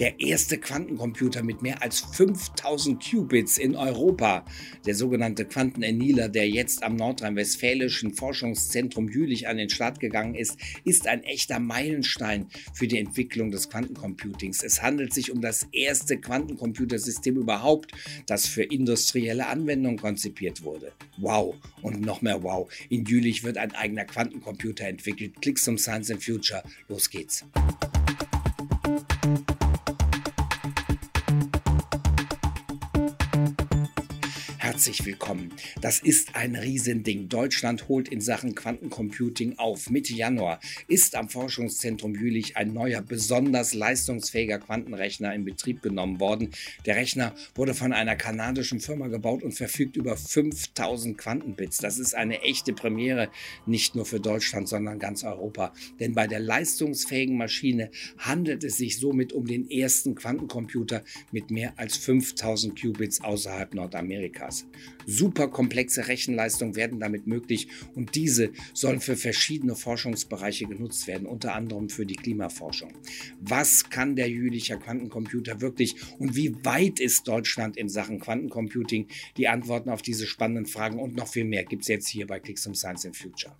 Der erste Quantencomputer mit mehr als 5000 Qubits in Europa, der sogenannte Quantenannealer, der jetzt am nordrhein-westfälischen Forschungszentrum Jülich an den Start gegangen ist, ist ein echter Meilenstein für die Entwicklung des Quantencomputings. Es handelt sich um das erste Quantencomputersystem überhaupt, das für industrielle Anwendungen konzipiert wurde. Wow und noch mehr Wow. In Jülich wird ein eigener Quantencomputer entwickelt. Klicks zum Science and Future. Los geht's. Herzlich willkommen. Das ist ein Riesending. Deutschland holt in Sachen Quantencomputing auf. Mitte Januar ist am Forschungszentrum Jülich ein neuer, besonders leistungsfähiger Quantenrechner in Betrieb genommen worden. Der Rechner wurde von einer kanadischen Firma gebaut und verfügt über 5000 Quantenbits. Das ist eine echte Premiere, nicht nur für Deutschland, sondern ganz Europa. Denn bei der leistungsfähigen Maschine handelt es sich somit um den ersten Quantencomputer mit mehr als 5000 Qubits außerhalb Nordamerikas. Super komplexe Rechenleistungen werden damit möglich und diese sollen für verschiedene Forschungsbereiche genutzt werden, unter anderem für die Klimaforschung. Was kann der Jülicher Quantencomputer wirklich und wie weit ist Deutschland in Sachen Quantencomputing? Die Antworten auf diese spannenden Fragen und noch viel mehr gibt es jetzt hier bei Clicks um Science in Future.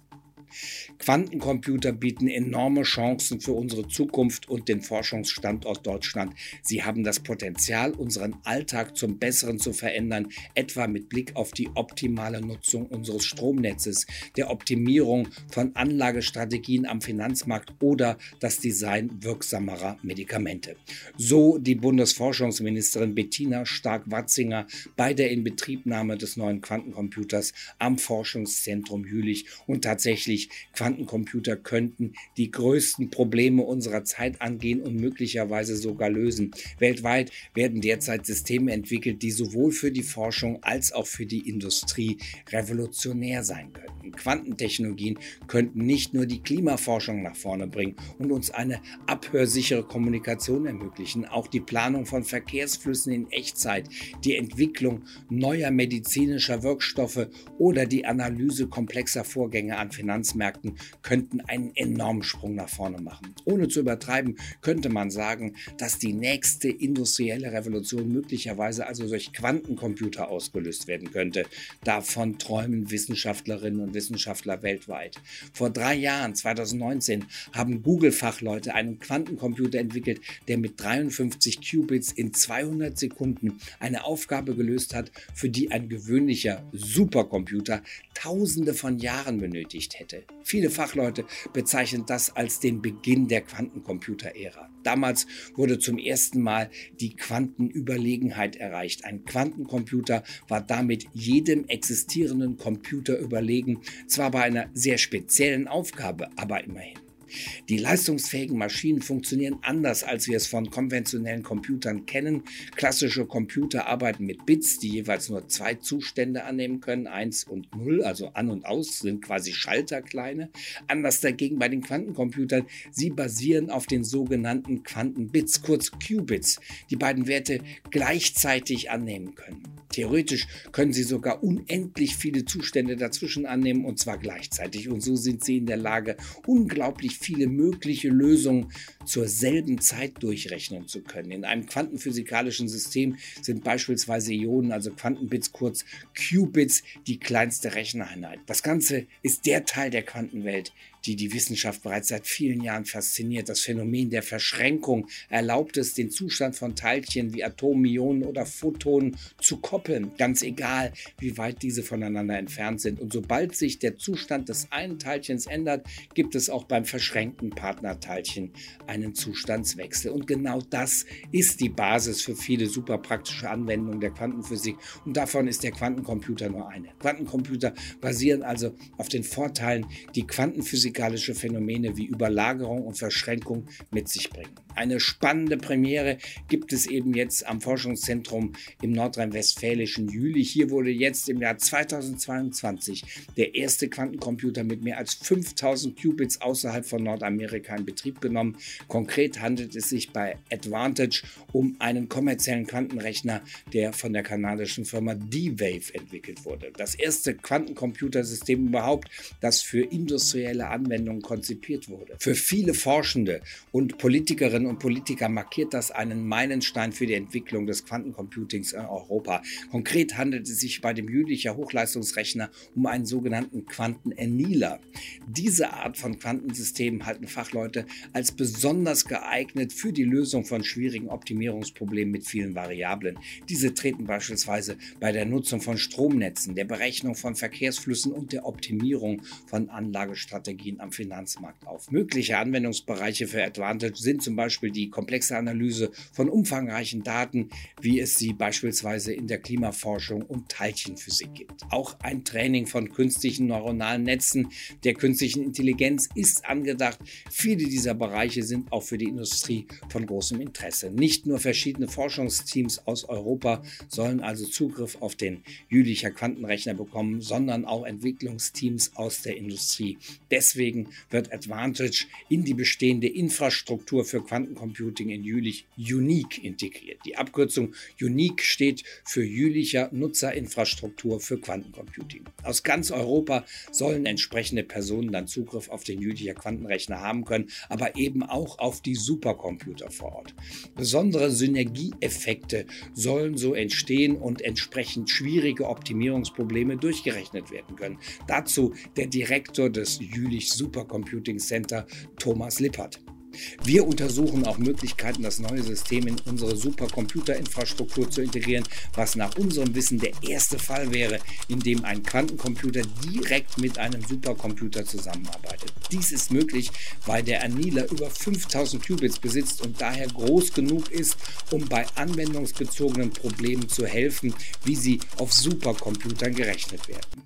Quantencomputer bieten enorme Chancen für unsere Zukunft und den Forschungsstandort Deutschland. Sie haben das Potenzial, unseren Alltag zum Besseren zu verändern, etwa mit Blick auf die optimale Nutzung unseres Stromnetzes, der Optimierung von Anlagestrategien am Finanzmarkt oder das Design wirksamerer Medikamente. So die Bundesforschungsministerin Bettina Stark-Watzinger bei der Inbetriebnahme des neuen Quantencomputers am Forschungszentrum Jülich und tatsächlich Quantencomputer könnten die größten Probleme unserer Zeit angehen und möglicherweise sogar lösen. Weltweit werden derzeit Systeme entwickelt, die sowohl für die Forschung als auch für die Industrie revolutionär sein könnten. Quantentechnologien könnten nicht nur die Klimaforschung nach vorne bringen und uns eine abhörsichere Kommunikation ermöglichen, auch die Planung von Verkehrsflüssen in Echtzeit, die Entwicklung neuer medizinischer Wirkstoffe oder die Analyse komplexer Vorgänge an Finanzmärkten Finanzmärkten könnten einen enormen Sprung nach vorne machen. Ohne zu übertreiben, könnte man sagen, dass die nächste industrielle Revolution möglicherweise also durch Quantencomputer ausgelöst werden könnte. Davon träumen Wissenschaftlerinnen und Wissenschaftler weltweit. Vor drei Jahren, 2019, haben Google-Fachleute einen Quantencomputer entwickelt, der mit 53 Qubits in 200 Sekunden eine Aufgabe gelöst hat, für die ein gewöhnlicher Supercomputer Tausende von Jahren benötigt hätte. Viele Fachleute bezeichnen das als den Beginn der Quantencomputer-Ära. Damals wurde zum ersten Mal die Quantenüberlegenheit erreicht. Ein Quantencomputer war damit jedem existierenden Computer überlegen, zwar bei einer sehr speziellen Aufgabe, aber immerhin. Die leistungsfähigen Maschinen funktionieren anders, als wir es von konventionellen Computern kennen. Klassische Computer arbeiten mit Bits, die jeweils nur zwei Zustände annehmen können, 1 und 0, also an und aus, sind quasi Schalterkleine. Anders dagegen bei den Quantencomputern, sie basieren auf den sogenannten Quantenbits, kurz Qubits, die beiden Werte gleichzeitig annehmen können. Theoretisch können sie sogar unendlich viele Zustände dazwischen annehmen und zwar gleichzeitig. Und so sind sie in der Lage, unglaublich viele mögliche Lösungen zur selben Zeit durchrechnen zu können. In einem quantenphysikalischen System sind beispielsweise Ionen, also Quantenbits, kurz Qubits, die kleinste Recheneinheit. Das Ganze ist der Teil der Quantenwelt, die die Wissenschaft bereits seit vielen Jahren fasziniert. Das Phänomen der Verschränkung erlaubt es, den Zustand von Teilchen wie Atomen, Ionen oder Photonen zu koppeln, ganz egal, wie weit diese voneinander entfernt sind. Und sobald sich der Zustand des einen Teilchens ändert, gibt es auch beim verschränkten Partnerteilchen einen Zustandswechsel. Und genau das ist die Basis für viele super praktische Anwendungen der Quantenphysik. Und davon ist der Quantencomputer nur eine. Quantencomputer basieren also auf den Vorteilen, die Quantenphysik physikalische Phänomene wie Überlagerung und Verschränkung mit sich bringen. Eine spannende Premiere gibt es eben jetzt am Forschungszentrum im nordrhein-westfälischen Jülich. Hier wurde jetzt im Jahr 2022 der erste Quantencomputer mit mehr als 5000 Qubits außerhalb von Nordamerika in Betrieb genommen. Konkret handelt es sich bei Advantage um einen kommerziellen Quantenrechner, der von der kanadischen Firma D-Wave entwickelt wurde. Das erste Quantencomputersystem überhaupt, das für industrielle Anwendungen Anwendung konzipiert wurde. Für viele Forschende und Politikerinnen und Politiker markiert das einen Meilenstein für die Entwicklung des Quantencomputings in Europa. Konkret handelt es sich bei dem Jülicher Hochleistungsrechner um einen sogenannten Quantenernieler. Diese Art von Quantensystemen halten Fachleute als besonders geeignet für die Lösung von schwierigen Optimierungsproblemen mit vielen Variablen. Diese treten beispielsweise bei der Nutzung von Stromnetzen, der Berechnung von Verkehrsflüssen und der Optimierung von Anlagestrategien am Finanzmarkt auf. Mögliche Anwendungsbereiche für Advantage sind zum Beispiel die komplexe Analyse von umfangreichen Daten, wie es sie beispielsweise in der Klimaforschung und Teilchenphysik gibt. Auch ein Training von künstlichen neuronalen Netzen der künstlichen Intelligenz ist angedacht. Viele dieser Bereiche sind auch für die Industrie von großem Interesse. Nicht nur verschiedene Forschungsteams aus Europa sollen also Zugriff auf den Jülicher Quantenrechner bekommen, sondern auch Entwicklungsteams aus der Industrie. Deswegen wird Advantage in die bestehende Infrastruktur für Quantencomputing in Jülich Unique integriert. Die Abkürzung Unique steht für Jülicher Nutzerinfrastruktur für Quantencomputing. Aus ganz Europa sollen entsprechende Personen dann Zugriff auf den Jülicher Quantenrechner haben können, aber eben auch auf die Supercomputer vor Ort. Besondere Synergieeffekte sollen so entstehen und entsprechend schwierige Optimierungsprobleme durchgerechnet werden können. Dazu der Direktor des Jülich Supercomputing Center, Thomas Lippert. Wir untersuchen auch Möglichkeiten, das neue System in unsere Supercomputerinfrastruktur zu integrieren, was nach unserem Wissen der erste Fall wäre, in dem ein Quantencomputer direkt mit einem Supercomputer zusammenarbeitet. Dies ist möglich, weil der Anila über 5000 Qubits besitzt und daher groß genug ist, um bei anwendungsbezogenen Problemen zu helfen, wie sie auf Supercomputern gerechnet werden.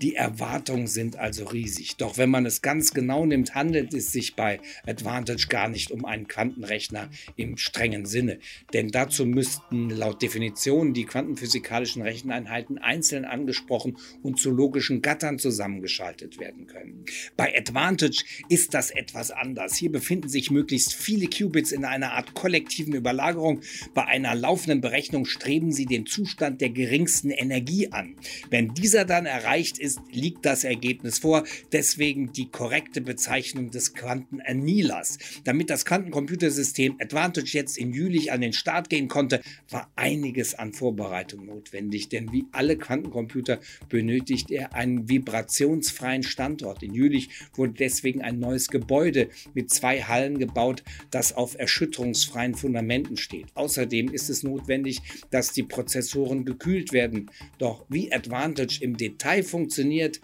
Die Erwartungen sind also riesig. Doch wenn man es ganz genau nimmt, handelt es sich bei Advantage gar nicht um einen Quantenrechner im strengen Sinne. Denn dazu müssten laut Definition die quantenphysikalischen Recheneinheiten einzeln angesprochen und zu logischen Gattern zusammengeschaltet werden können. Bei Advantage ist das etwas anders. Hier befinden sich möglichst viele Qubits in einer Art kollektiven Überlagerung. Bei einer laufenden Berechnung streben sie den Zustand der geringsten Energie an. Wenn dieser dann erreicht ist, liegt das Ergebnis vor. Deswegen die korrekte Bezeichnung des Quantenanilers. Damit das Quantencomputersystem Advantage jetzt in Jülich an den Start gehen konnte, war einiges an Vorbereitung notwendig, denn wie alle Quantencomputer benötigt er einen vibrationsfreien Standort. In Jülich wurde deswegen ein neues Gebäude mit zwei Hallen gebaut, das auf erschütterungsfreien Fundamenten steht. Außerdem ist es notwendig, dass die Prozessoren gekühlt werden. Doch wie Advantage im Detail funktioniert,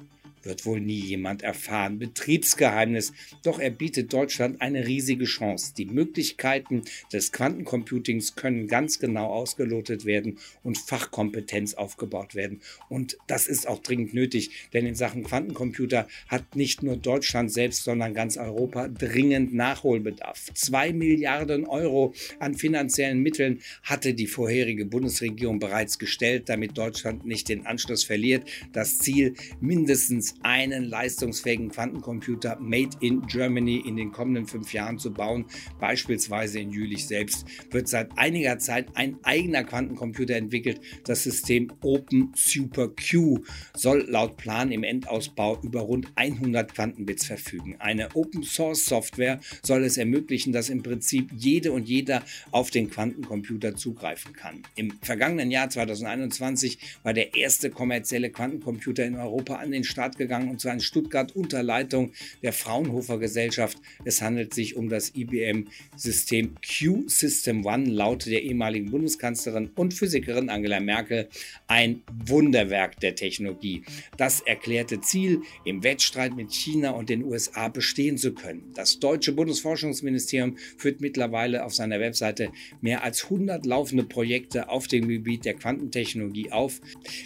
wird wohl nie jemand erfahren. Betriebsgeheimnis. Doch er bietet Deutschland eine riesige Chance. Die Möglichkeiten des Quantencomputings können ganz genau ausgelotet werden und Fachkompetenz aufgebaut werden. Und das ist auch dringend nötig, denn in Sachen Quantencomputer hat nicht nur Deutschland selbst, sondern ganz Europa dringend Nachholbedarf. Zwei Milliarden Euro an finanziellen Mitteln hatte die vorherige Bundesregierung bereits gestellt, damit Deutschland nicht den Anschluss verliert. Das Ziel mindestens einen leistungsfähigen Quantencomputer made in Germany in den kommenden fünf Jahren zu bauen. Beispielsweise in Jülich selbst wird seit einiger Zeit ein eigener Quantencomputer entwickelt. Das System Open Super Q soll laut Plan im Endausbau über rund 100 Quantenbits verfügen. Eine Open Source Software soll es ermöglichen, dass im Prinzip jede und jeder auf den Quantencomputer zugreifen kann. Im vergangenen Jahr 2021 war der erste kommerzielle Quantencomputer in Europa an den Start gegangen und zwar in Stuttgart unter Leitung der Fraunhofer Gesellschaft. Es handelt sich um das IBM-System Q System One, laut der ehemaligen Bundeskanzlerin und Physikerin Angela Merkel ein Wunderwerk der Technologie. Das erklärte Ziel, im Wettstreit mit China und den USA bestehen zu können. Das deutsche Bundesforschungsministerium führt mittlerweile auf seiner Webseite mehr als 100 laufende Projekte auf dem Gebiet der Quantentechnologie auf.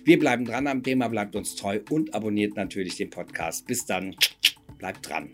Wir bleiben dran am Thema, bleibt uns treu und abonniert natürlich natürlich den Podcast. Bis dann, bleibt dran.